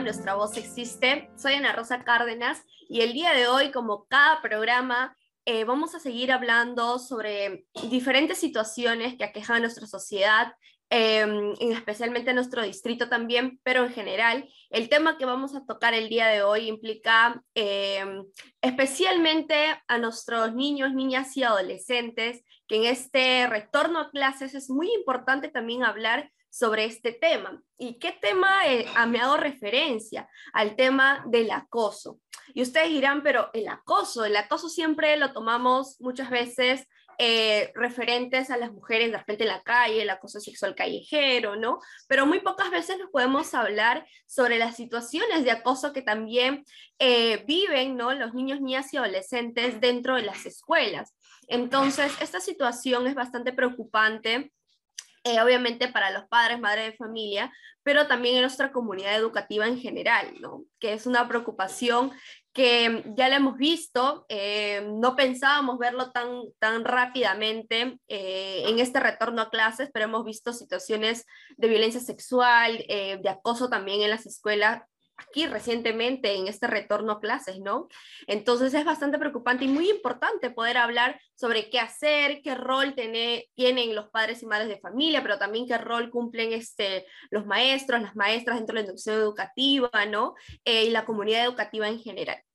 Nuestra Voz Existe. Soy Ana Rosa Cárdenas y el día de hoy, como cada programa, eh, vamos a seguir hablando sobre diferentes situaciones que aquejan a nuestra sociedad, eh, especialmente en nuestro distrito también, pero en general. El tema que vamos a tocar el día de hoy implica em, especialmente a nuestros niños, niñas y adolescentes, que en este retorno a clases es muy importante también hablar sobre este tema. ¿Y qué tema eh, me hago referencia? Al tema del acoso. Y ustedes dirán, pero el acoso, el acoso siempre lo tomamos muchas veces eh, referentes a las mujeres de repente en la calle, el acoso sexual callejero, ¿no? Pero muy pocas veces nos podemos hablar sobre las situaciones de acoso que también eh, viven, ¿no? Los niños, niñas y adolescentes dentro de las escuelas. Entonces, esta situación es bastante preocupante eh, obviamente para los padres, madres de familia, pero también en nuestra comunidad educativa en general, ¿no? Que es una preocupación que ya la hemos visto, eh, no pensábamos verlo tan, tan rápidamente eh, en este retorno a clases, pero hemos visto situaciones de violencia sexual, de acoso también en las escuelas aquí recientemente en este retorno a clases, ¿no? Entonces es bastante preocupante y muy importante poder hablar sobre qué hacer, qué rol tienen los padres y madres de familia, pero también qué rol cumplen este, los maestros, las maestras dentro de la educación educativa, ¿no? Eh, y la comunidad educativa en general.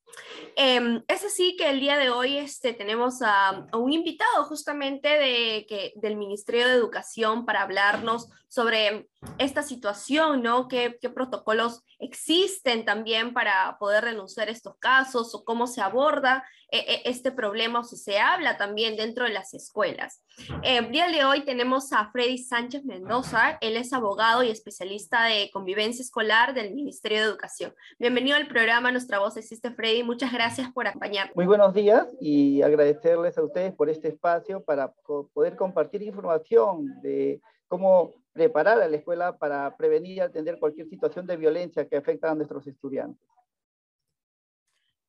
Eh, es así que el día de hoy este, tenemos a, un invitado justamente de, que, del Ministerio de Educación para hablarnos sobre esta situación, ¿no? ¿Qué, ¿Qué, protocolos existen también para poder denunciar estos casos o cómo se aborda eh, eh, este problema o si se habla también dentro de las escuelas? el día de hoy tenemos a Freddy Sánchez Mendoza, él es abogado y especialista de convivencia escolar del Ministerio de Educación. Bienvenido al programa Nuestra Voz Existe, Freddy. Muchas gracias por acompañarnos. Muy buenos días y agradecerles a ustedes por este espacio para poder compartir información de cómo preparar a la escuela para prevenir y atender cualquier situación de violencia que afecta a nuestros estudiantes.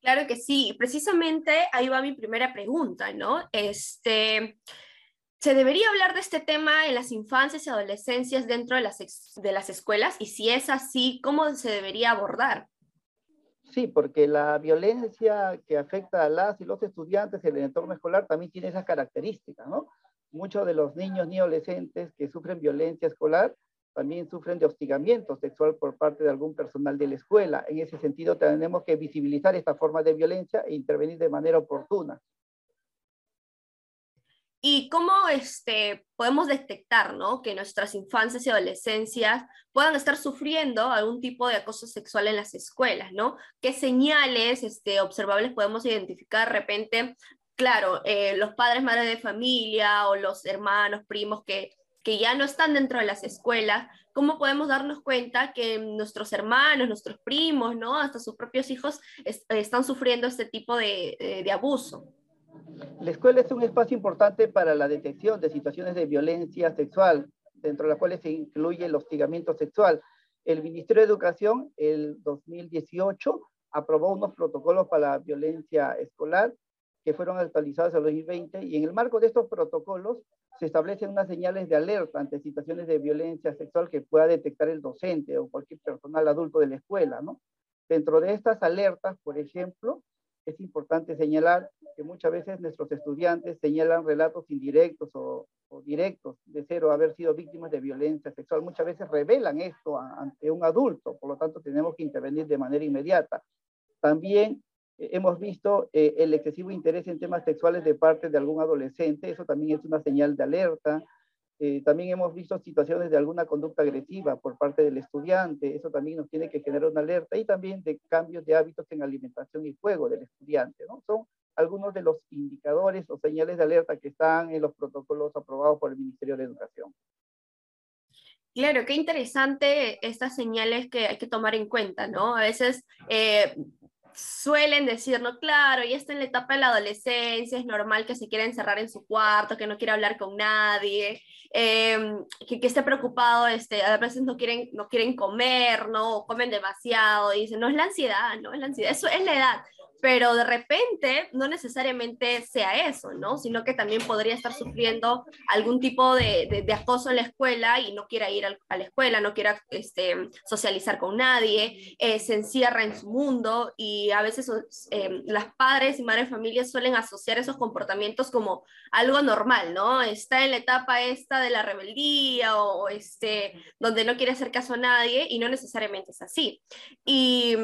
Claro que sí, precisamente ahí va mi primera pregunta, ¿no? Este, ¿Se debería hablar de este tema en las infancias y adolescencias dentro de las, de las escuelas? Y si es así, ¿cómo se debería abordar? Sí, porque la violencia que afecta a las y los estudiantes en el entorno escolar también tiene esas características, ¿no? Muchos de los niños ni adolescentes que sufren violencia escolar también sufren de hostigamiento sexual por parte de algún personal de la escuela. En ese sentido, tenemos que visibilizar esta forma de violencia e intervenir de manera oportuna. ¿Y cómo este, podemos detectar ¿no? que nuestras infancias y adolescencias puedan estar sufriendo algún tipo de acoso sexual en las escuelas? ¿no? ¿Qué señales este, observables podemos identificar de repente? Claro, eh, los padres, madres de familia o los hermanos, primos que, que ya no están dentro de las escuelas, ¿cómo podemos darnos cuenta que nuestros hermanos, nuestros primos, ¿no? hasta sus propios hijos están sufriendo este tipo de, de abuso? La escuela es un espacio importante para la detección de situaciones de violencia sexual, dentro de las cuales se incluye el hostigamiento sexual. El Ministerio de Educación, el 2018, aprobó unos protocolos para la violencia escolar que fueron actualizados en el 2020 y en el marco de estos protocolos se establecen unas señales de alerta ante situaciones de violencia sexual que pueda detectar el docente o cualquier personal adulto de la escuela, ¿no? Dentro de estas alertas, por ejemplo, es importante señalar que muchas veces nuestros estudiantes señalan relatos indirectos o, directos de cero haber sido víctimas de violencia sexual. Muchas veces revelan esto ante un adulto, por lo tanto tenemos que intervenir de manera inmediata. También hemos visto eh, el excesivo interés en temas sexuales de parte de algún adolescente, eso también es una señal de alerta. Eh, también hemos visto situaciones de alguna conducta agresiva por parte del estudiante, eso también nos tiene que generar una alerta y también de cambios de hábitos en alimentación y juego del estudiante, ¿no? Son algunos de los indicadores o señales de alerta que están en los protocolos aprobados por el Ministerio de Educación. Claro, qué interesante estas señales que hay que tomar en cuenta, ¿no? A veces eh, suelen decir, no, claro, ya está en la etapa de la adolescencia, es normal que se quiera encerrar en su cuarto, que no quiera hablar con nadie, em, que, que, esté preocupado, este, a veces no quieren, no quieren comer, ¿no? O comen demasiado, y dicen, no, es la ansiedad, no, es la ansiedad, eso es la edad. Pero de repente no necesariamente sea eso, ¿no? Sino que también podría estar sufriendo algún tipo de, de, acoso en la escuela y no quiera ir a la escuela, no quiera este, socializar con nadie, eh, se encierra en su mundo y a veces eh, las padres y madres de familia suelen asociar esos comportamientos como algo normal, ¿no? Está en la etapa esta de la rebeldía o, este, donde no quiere hacer caso a nadie y no necesariamente es así. Y,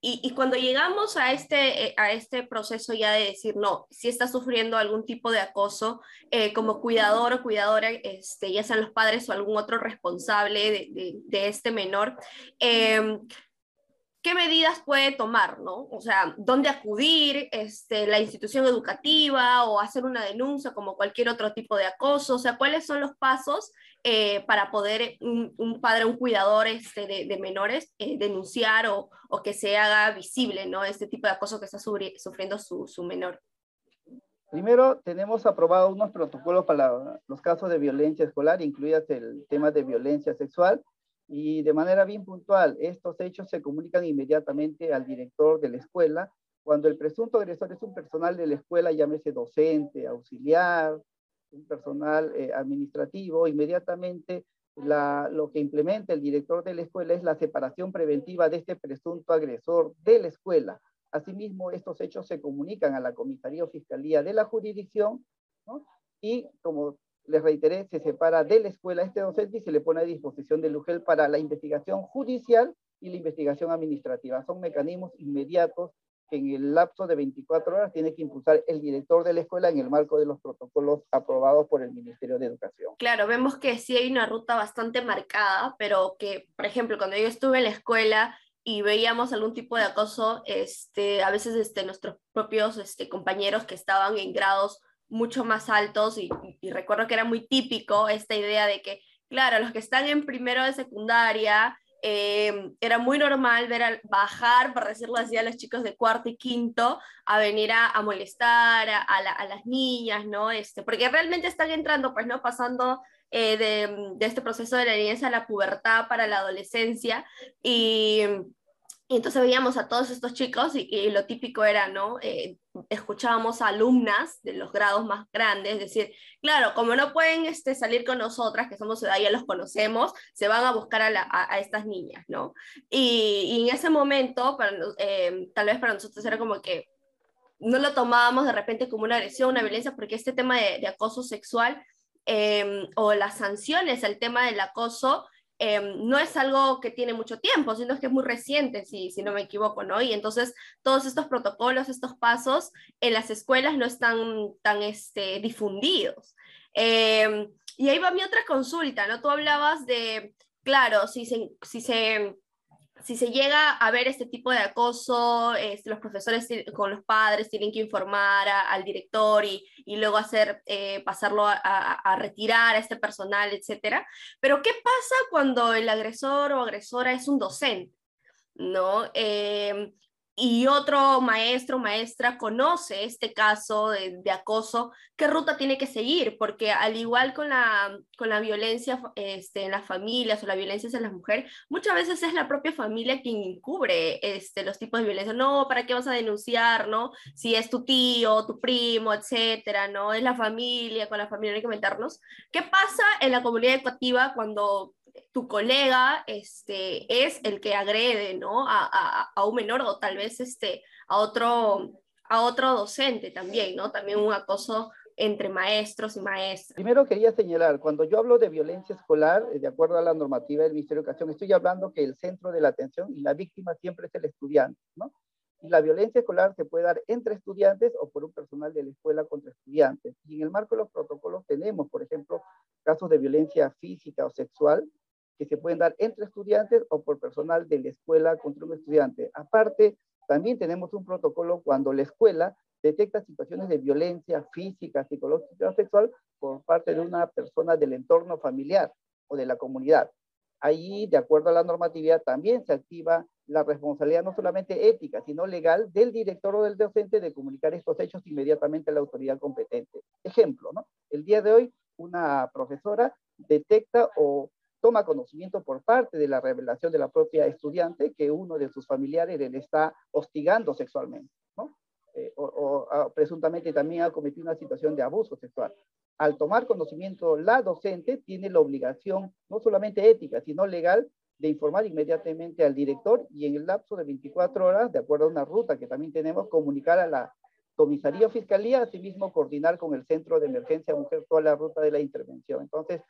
y, y cuando llegamos a este, eh, a este proceso ya de decir, no, si está sufriendo algún tipo de acoso eh, como cuidador o cuidadora, este, ya sean los padres o algún otro responsable de, de, este menor, eh, qué medidas puede tomar, ¿no? O sea, dónde acudir, este, la institución educativa o hacer una denuncia como cualquier otro tipo de acoso, o sea, cuáles son los pasos eh, para poder un, padre, un cuidador este, de, menores eh, denunciar o, o, que se haga visible, ¿no? Este tipo de acoso que está sufriendo su, su menor. Primero, tenemos aprobado unos protocolos para los casos de violencia escolar, incluidas el tema de violencia sexual, y de manera bien puntual, estos hechos se comunican inmediatamente al director de la escuela. Cuando el presunto agresor es un personal de la escuela, llámese docente, auxiliar, un personal eh, administrativo, inmediatamente lo que implementa el director de la escuela es la separación preventiva de este presunto agresor de la escuela. Asimismo, estos hechos se comunican a la comisaría o fiscalía de la jurisdicción ¿no? y como les reiteré, se separa de la escuela este docente y se le pone a disposición del UGEL para la investigación judicial y la investigación administrativa. Son mecanismos inmediatos que en el lapso de 24 horas tiene que impulsar el director de la escuela en el marco de los protocolos aprobados por el Ministerio de Educación. Claro, vemos que sí hay una ruta bastante marcada, pero que, por ejemplo, cuando yo estuve en la escuela y veíamos algún tipo de acoso, este, a veces este, nuestros propios este, compañeros que estaban en grados mucho más altos y, recuerdo que era muy típico esta idea de que, claro, los que están en primero de secundaria, eh, era muy normal ver al bajar, por decirlo así, a los chicos de cuarto y quinto a venir a, molestar a, las niñas, ¿no? Este, porque realmente están entrando, pues, ¿no? Pasando eh, de, de, este proceso de la niñez a la pubertad para la adolescencia y y entonces veíamos a todos estos chicos y, lo típico era, ¿no? Eh, escuchábamos a alumnas de los grados más grandes decir, claro, como no pueden este, salir con nosotras, que somos edad, ya los conocemos, se van a buscar a, estas niñas, ¿no? Y, en ese momento, para, eh, tal vez para nosotros era como que no lo tomábamos de repente como una agresión, una violencia, porque este tema de, acoso sexual eh, o las sanciones al tema del acoso Em, no es algo que tiene mucho tiempo, sino que es muy reciente, si, no me equivoco, ¿no? Y entonces todos estos protocolos, estos pasos en las escuelas no están tan este, difundidos. Em, y ahí va mi otra consulta, ¿no? Tú hablabas de, claro, si se, si se si se llega a ver este tipo de acoso, este, los profesores con los padres tienen que informar al director y, y, luego hacer, eh, pasarlo a, a, retirar a este personal, etc. Pero ¿qué pasa cuando el agresor o agresora es un docente? ¿No? Eh, y otro maestro maestra conoce este caso de, acoso, ¿qué ruta tiene que seguir? Porque al igual con la, con la violencia este, en las familias o la violencia en las mujeres, muchas veces es la propia familia quien encubre este, los tipos de violencia. No, ¿para qué vas a denunciar? ¿no? Si es tu tío, tu primo, etcétera, ¿no? Es la familia, con la familia hay que meternos. ¿Qué pasa en la comunidad educativa cuando tu colega este, es el que agrede ¿no? a, a, un menor o tal vez este, a, otro, a otro docente también, ¿no? También un acoso entre maestros y maestras. Primero quería señalar, cuando yo hablo de violencia escolar, eh, de acuerdo a la normativa del Ministerio de Educación, estoy hablando que el centro de la atención y la víctima siempre es el estudiante, ¿no? Y la violencia escolar se puede dar entre estudiantes o por un personal de la escuela contra estudiantes. Y en el marco de los protocolos tenemos, por ejemplo, casos de violencia física o sexual, que se pueden dar entre estudiantes o por personal de la escuela contra un estudiante. Aparte, también tenemos un protocolo cuando la escuela detecta situaciones de violencia física, psicológica o sexual por parte de una persona del entorno familiar o de la comunidad. Ahí, de acuerdo a la normatividad, también se activa la responsabilidad no solamente ética, sino legal del director o del docente de comunicar estos hechos inmediatamente a la autoridad competente. Ejemplo, ¿no? El día de hoy, una profesora detecta o toma conocimiento por parte de la revelación de la propia estudiante que uno de sus familiares le está hostigando sexualmente. ¿no? eh, o, presuntamente también ha cometido una situación de abuso sexual. Al tomar conocimiento, la docente tiene la obligación, no solamente ética, sino legal, de informar inmediatamente al director y en el lapso de 24 horas, de acuerdo a una ruta que también tenemos, comunicar a la comisaría o fiscalía, asimismo coordinar con el centro de emergencia mujer toda la ruta de la intervención. Entonces,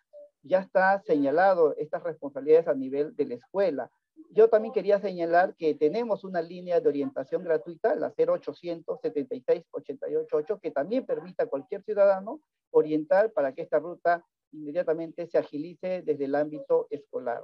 ya está señalado estas responsabilidades a nivel de la escuela. Yo también quería señalar que tenemos una línea de orientación gratuita, la 0800 76 888, que también permite a cualquier ciudadano orientar para que esta ruta inmediatamente se agilice desde el ámbito escolar.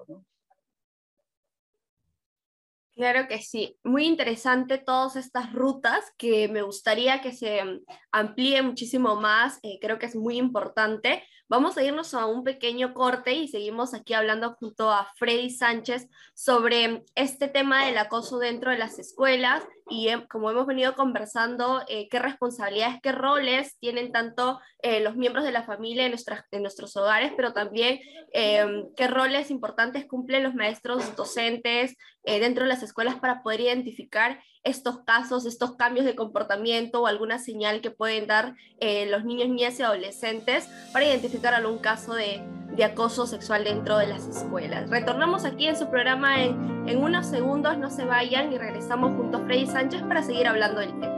Claro que sí, muy interesante todas estas rutas que me gustaría que se mm, amplíe muchísimo más, eh, creo que es muy importante. Vamos a irnos a un pequeño corte y seguimos aquí hablando junto a Freddy Sánchez sobre este tema del acoso dentro de las escuelas y em, como hemos venido conversando, eh, qué responsabilidades, qué roles tienen tanto eh, los miembros de la familia en, nuestras, en nuestros hogares, pero también em, qué roles importantes cumplen los maestros docentes eh, dentro de las escuelas para poder identificar estos casos, estos cambios de comportamiento o alguna señal que pueden dar los niños, niñas y adolescentes para identificar algún caso de, de acoso sexual dentro de las escuelas. Retornamos aquí en su programa en, en unos segundos, no se vayan y regresamos junto a Freddy Sánchez para seguir hablando del tema.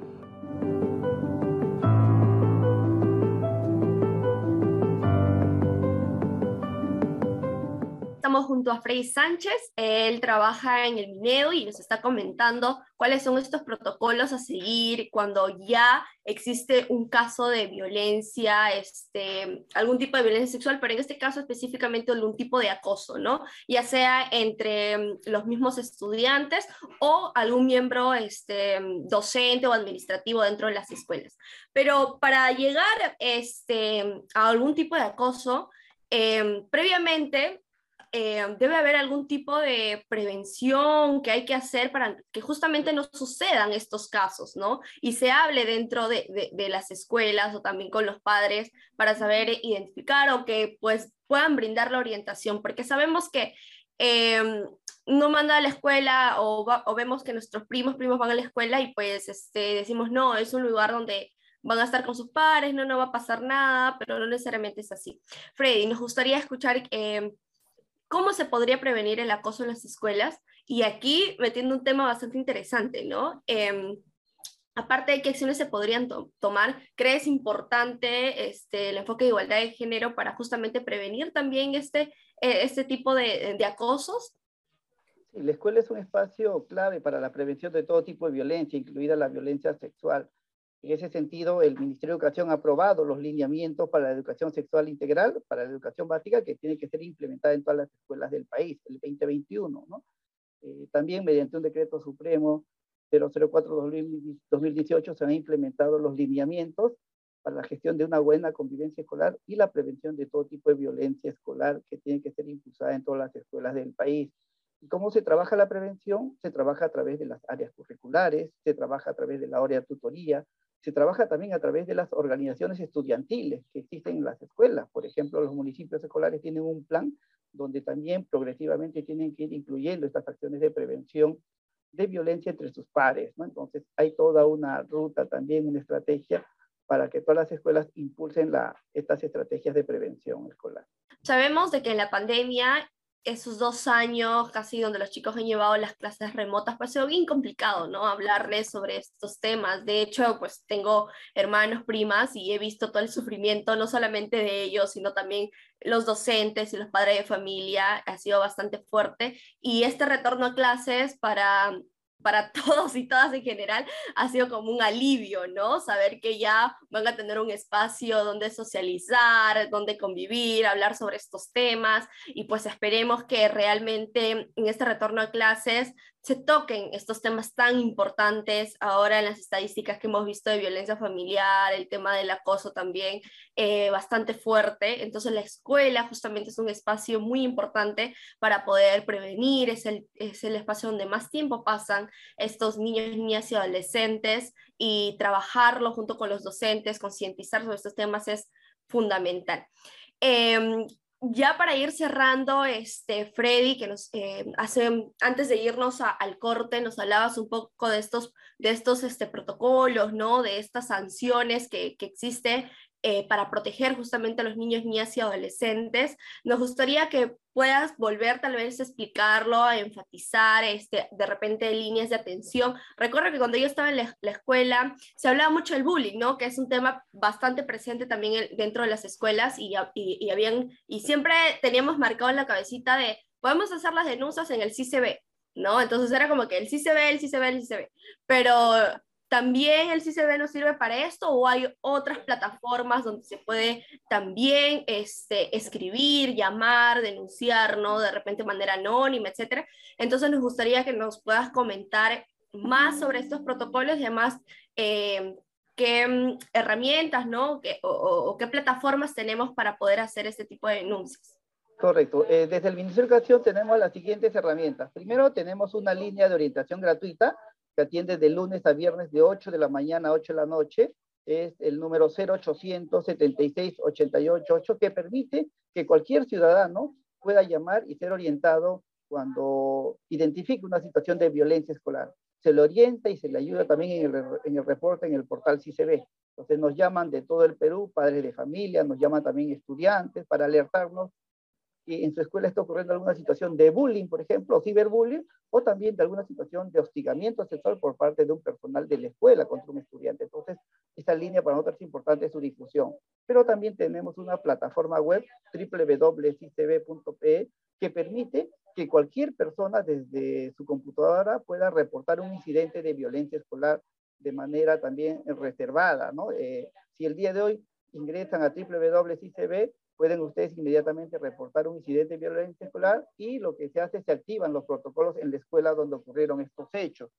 Estamos junto a Frey Sánchez, él trabaja en el Mineo y nos está comentando cuáles son estos protocolos a seguir cuando ya existe un caso de violencia, este, algún tipo de violencia sexual, pero en este caso específicamente algún tipo de acoso, ¿no? Ya sea entre mm, los mismos estudiantes o algún miembro este, docente o administrativo dentro de las escuelas. Pero para llegar este, a algún tipo de acoso, em, previamente eh, debe haber algún tipo de prevención que hay que hacer para que justamente no sucedan estos casos, ¿no? Y se hable dentro de, de, las escuelas o también con los padres para saber identificar o que pues puedan brindar la orientación, porque sabemos que em, no manda a la escuela o, o, vemos que nuestros primos, primos van a la escuela y pues este, decimos, no, es un lugar donde van a estar con sus padres, no, no va a pasar nada, pero no necesariamente es así. Freddy, nos gustaría escuchar eh, cómo se podría prevenir el acoso en las escuelas. Y aquí metiendo un tema bastante interesante, ¿no? Em, aparte de qué acciones se podrían tomar, ¿crees importante este, el enfoque de igualdad de género para justamente prevenir también este, e, este tipo de, de acosos? Sí, la escuela es un espacio clave para la prevención de todo tipo de violencia, incluida la violencia sexual. En ese sentido, el Ministerio de Educación ha aprobado los lineamientos para la educación sexual integral, para la educación básica, que tiene que ser implementada en todas las escuelas del país, el 2021. ¿no? Eh, también mediante un decreto supremo 004-2018 se han implementado los lineamientos para la gestión de una buena convivencia escolar y la prevención de todo tipo de violencia escolar que tiene que ser impulsada en todas las escuelas del país. ¿Y cómo se trabaja la prevención? Se trabaja a través de las áreas curriculares, se trabaja a través de la área de tutoría, se trabaja también a través de las organizaciones estudiantiles que existen en las escuelas. Por ejemplo, los municipios escolares tienen un plan donde también progresivamente tienen que ir incluyendo estas acciones de prevención de violencia entre sus pares. ¿no? Entonces, hay toda una ruta también, una estrategia para que todas las escuelas impulsen la, estas estrategias de prevención escolar. Sabemos de que en la pandemia esos dos años casi donde los chicos han llevado las clases remotas, pues ha sido bien complicado, ¿no? Hablarles sobre estos temas. De hecho, pues tengo hermanos, primas y he visto todo el sufrimiento, no solamente de ellos, sino también los docentes y los padres de familia. Ha sido bastante fuerte. Y este retorno a clases para para todos y todas en general ha sido como un alivio, ¿no? Saber que ya van a tener un espacio donde socializar, donde convivir, hablar sobre estos temas y pues esperemos que realmente en este retorno a clases se toquen estos temas tan importantes ahora en las estadísticas que hemos visto de violencia familiar, el tema del acoso también eh, bastante fuerte. Entonces la escuela justamente es un espacio muy importante para poder prevenir, es el, es el espacio donde más tiempo pasan estos niños, niñas y adolescentes y trabajarlo junto con los docentes, concientizar sobre estos temas es fundamental. Eh, ya para ir cerrando, este, Freddy, que nos eh, hace, antes de irnos al corte, nos hablabas un poco de estos, de estos este, protocolos, ¿no? De estas sanciones que, que existe eh, para proteger justamente a los niños, niñas y adolescentes. Nos gustaría que puedas volver tal vez a explicarlo, a enfatizar este, de repente líneas de atención. Recuerdo que cuando yo estaba en la, escuela se hablaba mucho del bullying, ¿no? que es un tema bastante presente también dentro de las escuelas y, y, habían, y siempre teníamos marcado en la cabecita de, podemos hacer las denuncias en el CCB, ¿no? Entonces era como que el CCB, el CCB, el CCB, pero ¿También el CCB nos sirve para esto o hay otras plataformas donde se puede también este, escribir, llamar, denunciar, ¿no? De repente de manera anónima, etcétera. Entonces nos gustaría que nos puedas comentar más sobre estos protocolos y además eh, qué mm, herramientas, ¿no? o, qué plataformas tenemos para poder hacer este tipo de denuncias. Correcto. Eh, desde el Ministerio de Educación tenemos las siguientes herramientas. Primero, tenemos una línea de orientación gratuita que atiende de lunes a viernes de 8 de la mañana a 8 de la noche. Es el número 0800 76 88 que permite que cualquier ciudadano pueda llamar y ser orientado cuando identifique una situación de violencia escolar. Se le orienta y se le ayuda también en el, en el reporte en el portal CICB. Entonces nos llaman de todo el Perú, padres de familia, nos llaman también estudiantes para alertarnos que en su escuela está ocurriendo alguna situación de bullying, por ejemplo, o ciberbullying, o también de alguna situación de hostigamiento sexual por parte de un personal de la escuela contra un estudiante. Entonces, esta línea para nosotros es importante su difusión. Pero también tenemos una plataforma web, www.cicb.pe, que permite que cualquier persona desde su computadora pueda reportar un incidente de violencia escolar de manera también reservada, ¿no? Eh, si el día de hoy ingresan a www.cicb, pueden ustedes inmediatamente reportar un incidente de violencia escolar y lo que se hace se activan los protocolos en la escuela donde ocurrieron estos hechos.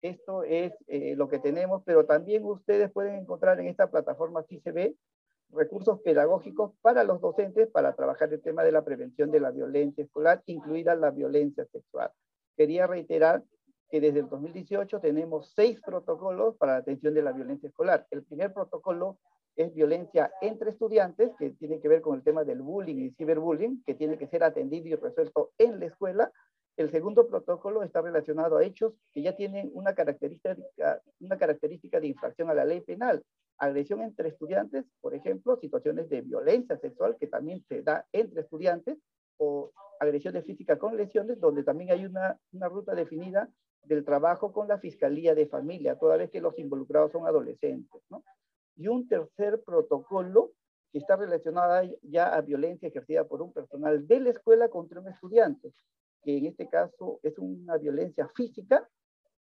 Esto es eh, lo que tenemos, pero también ustedes pueden encontrar en esta plataforma CICB recursos pedagógicos para los docentes para trabajar el tema de la prevención de la violencia escolar, incluida la violencia sexual. Quería reiterar que desde el 2018 tenemos seis protocolos para la atención de la violencia escolar. El primer protocolo es violencia entre estudiantes, que tiene que ver con el tema del bullying y ciberbullying, que tiene que ser atendido y resuelto en la escuela. El segundo protocolo está relacionado a hechos que ya tienen una característica, una característica de infracción a la ley penal. Agresión entre estudiantes, por ejemplo, situaciones de violencia sexual que también se da entre estudiantes, o agresiones físicas con lesiones, donde también hay una, una ruta definida del trabajo con la Fiscalía de Familia, toda vez que los involucrados son adolescentes. ¿no? Y un tercer protocolo que está relacionado ya a violencia ejercida por un personal de la escuela contra un estudiante, que en este caso es una violencia física,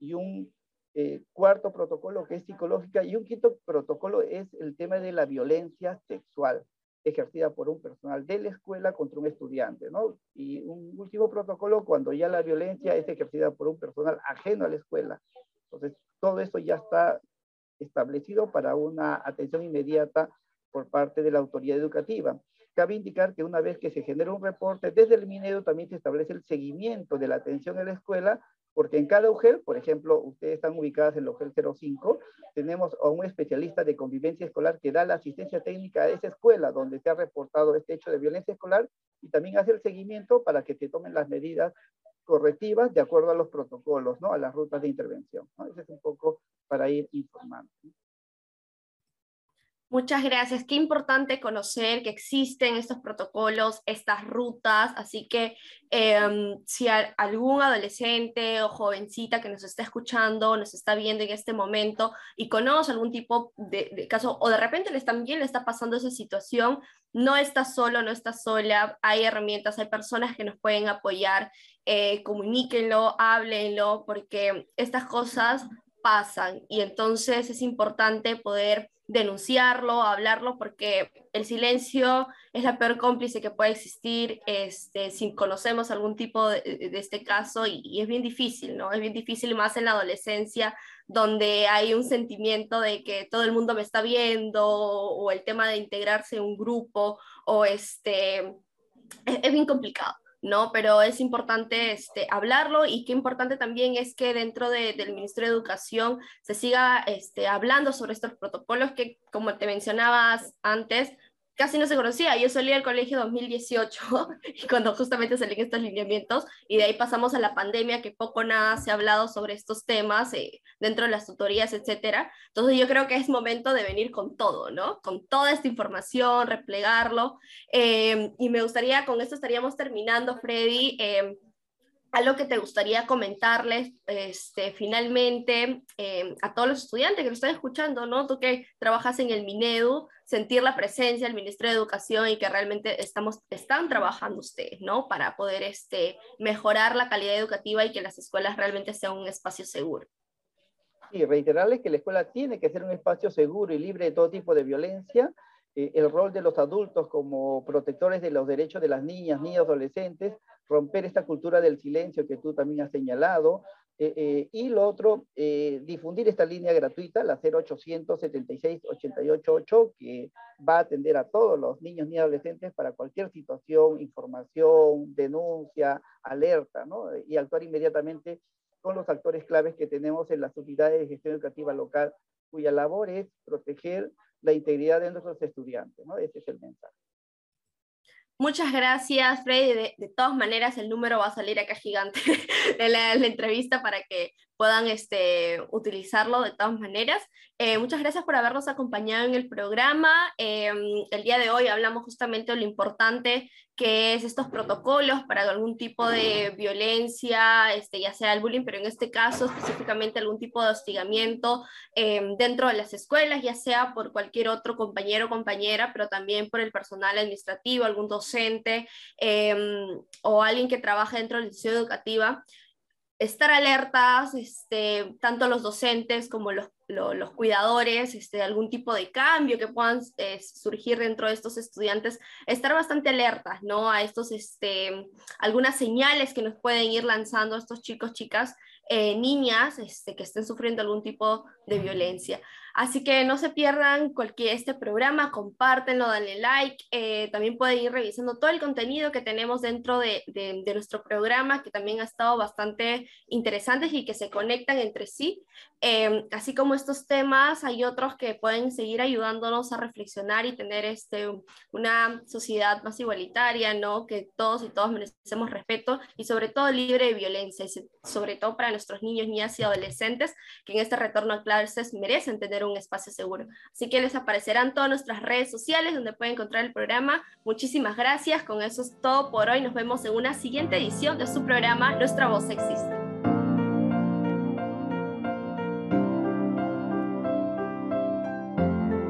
y un eh, cuarto protocolo que es psicológica, y un quinto protocolo es el tema de la violencia sexual ejercida por un personal de la escuela contra un estudiante, ¿no? Y un último protocolo cuando ya la violencia es ejercida por un personal ajeno a la escuela. Entonces, todo eso ya está establecido para una atención inmediata por parte de la autoridad educativa. Cabe indicar que una vez que se genera un reporte, desde el Minedo también se establece el seguimiento de la atención en la escuela porque en cada UGEL, por ejemplo, ustedes están ubicadas en el UGEL 05, tenemos a un especialista de convivencia escolar que da la asistencia técnica a esa escuela donde se ha reportado este hecho de violencia escolar y también hace el seguimiento para que se tomen las medidas correctivas de acuerdo a los protocolos, ¿no? a las rutas de intervención. ¿no? Ese es un poco para ir informando. Muchas gracias. Qué importante conocer que existen estos protocolos, estas rutas. Así que em, si algún adolescente o jovencita que nos está escuchando, nos está viendo en este momento y conoce algún tipo de, caso o de repente les también le está pasando esa situación, no está solo, no está sola. Hay herramientas, hay personas que nos pueden apoyar. Eh, comuníquenlo, háblenlo, porque estas cosas pasan y entonces es importante poder denunciarlo, hablarlo, porque el silencio es la peor cómplice que puede existir este, si conocemos algún tipo de, este caso y, es bien difícil, ¿no? Es bien difícil más en la adolescencia, donde hay un sentimiento de que todo el mundo me está viendo o el tema de integrarse en un grupo o este, es bien complicado. ¿No? Pero es importante este, hablarlo y qué importante también es que dentro del Ministerio de Educación se siga este, hablando sobre estos protocolos que, como te mencionabas antes, casi no se conocía. Yo salí al colegio 2018 y cuando justamente salían estos lineamientos y de ahí pasamos a la pandemia que poco nada se ha hablado sobre estos temas eh, dentro de las tutorías, etcétera. Entonces yo creo que es momento de venir con todo, ¿no? Con toda esta información, replegarlo. Eh, y me gustaría, con esto estaríamos terminando, Freddy. Eh, algo que te gustaría comentarles este, finalmente a todos los estudiantes que lo están escuchando, ¿no? Tú que trabajas en el Minedu, sentir la presencia del Ministerio de Educación y que realmente estamos, están trabajando ustedes, ¿no? Para poder este, mejorar la calidad educativa y que las escuelas realmente sean un espacio seguro. Sí, reiterarles que la escuela tiene que ser un espacio seguro y libre de todo tipo de violencia. Eh, el rol de los adultos como protectores de los derechos de las niñas, niños, adolescentes, romper esta cultura del silencio que tú también has señalado, eh, eh, y lo otro, eh, difundir esta línea gratuita, la 0800 76 888, que va a atender a todos los niños ni adolescentes para cualquier situación, información, denuncia, alerta. Y actuar inmediatamente con los actores claves que tenemos en las unidades de gestión educativa local, cuya labor es proteger la integridad de nuestros estudiantes, ¿no? Ese es el mensaje. Muchas gracias, Freddy. De, todas maneras, el número va a salir acá gigante de la, entrevista para que puedan este, utilizarlo de todas maneras. Eh, muchas gracias por habernos acompañado en el programa. Em, el día de hoy hablamos justamente de lo importante que es estos protocolos para algún tipo de violencia, este, ya sea el bullying, pero en este caso específicamente algún tipo de hostigamiento em, dentro de las escuelas, ya sea por cualquier otro compañero o compañera, pero también por el personal administrativo, algún docente em, o alguien que trabaja dentro de la institución educativa estar alertas, este, tanto los docentes como los, los, cuidadores, este, algún tipo de cambio que puedan eh, surgir dentro de estos estudiantes, estar bastante alertas, ¿no? A estos, este, algunas señales que nos pueden ir lanzando estos chicos, chicas, eh, niñas, este, que estén sufriendo algún tipo de violencia. Así que no se pierdan cualquier este programa, compártenlo, denle like. Eh, también pueden ir revisando todo el contenido que tenemos dentro de, nuestro programa, que también ha estado bastante interesante y que se conectan entre sí. Em, así como estos temas, hay otros que pueden seguir ayudándonos a reflexionar y tener este, una sociedad más igualitaria, ¿no? que todos y todas merecemos respeto y sobre todo libre de violencia, sobre todo para nuestros niños, niñas y adolescentes que en este retorno a clases merecen tener un espacio seguro. Así que les aparecerán todas nuestras redes sociales donde pueden encontrar el programa. Muchísimas gracias. Con eso es todo por hoy. Nos vemos en una siguiente edición de su programa Nuestra Voz Existe.